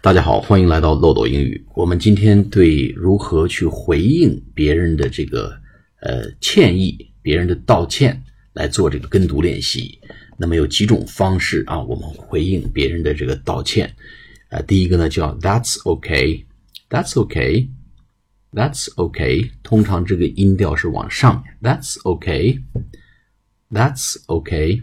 大家好，欢迎来到漏斗英语。我们今天对如何去回应别人的这个呃歉意、别人的道歉来做这个跟读练习。那么有几种方式啊，我们回应别人的这个道歉。啊，第一个呢叫 That's OK，That's OK，That's OK。通常这个音调是往上，That's OK，That's OK，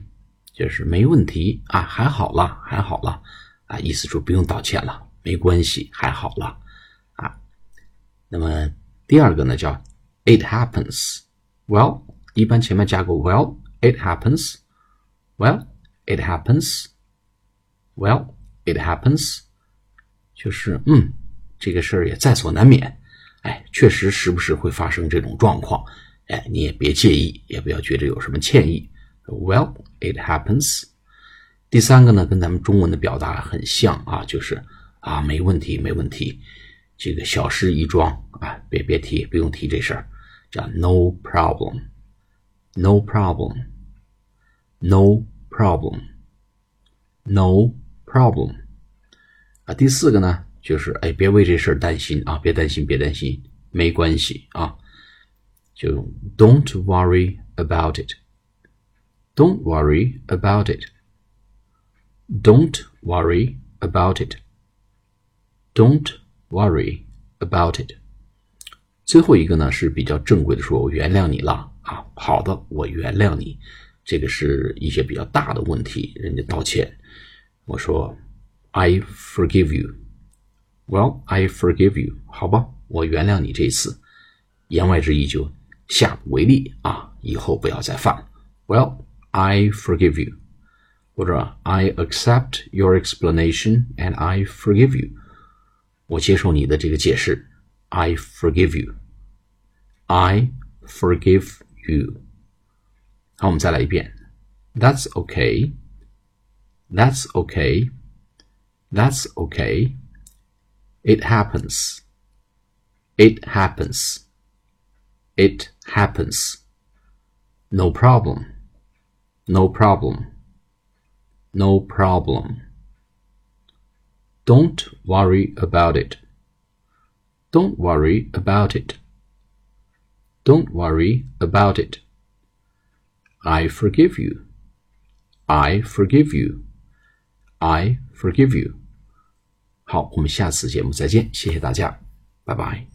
就是没问题啊，还好啦，还好啦。啊，意思说不用道歉了，没关系，还好了，啊。那么第二个呢，叫 It happens。Well，一般前面加个 Well，It happens。Well，It happens。Well，It happens。就是嗯，这个事儿也在所难免。哎，确实时不时会发生这种状况。哎，你也别介意，也不要觉得有什么歉意。Well，It happens。第三个呢，跟咱们中文的表达很像啊，就是啊，没问题，没问题，这个小事一桩啊，别别提，不用提这事儿，叫 no problem，no problem，no problem，no problem。啊，第四个呢，就是哎，别为这事儿担心啊，别担心，别担心，没关系啊，就 don't worry about it，don't worry about it。Don't worry about it. Don't worry about it. 最后一个呢是比较正规的说，我原谅你了啊。好的，我原谅你。这个是一些比较大的问题，人家道歉。我说，I forgive you. Well, I forgive you. 好吧，我原谅你这一次。言外之意就下不为例啊，以后不要再犯。Well, I forgive you. 或者 I accept your explanation and I forgive you。我接受你的这个解释，I forgive you。I forgive you。好，我们再来一遍。That's okay. That's okay. That's okay. It happens. It happens. It happens. No problem. No problem. No problem. Don't worry about it. Don't worry about it. Don't worry about it. I forgive you. I forgive you. I forgive you. 好，我们下次节目再见，谢谢大家，拜拜。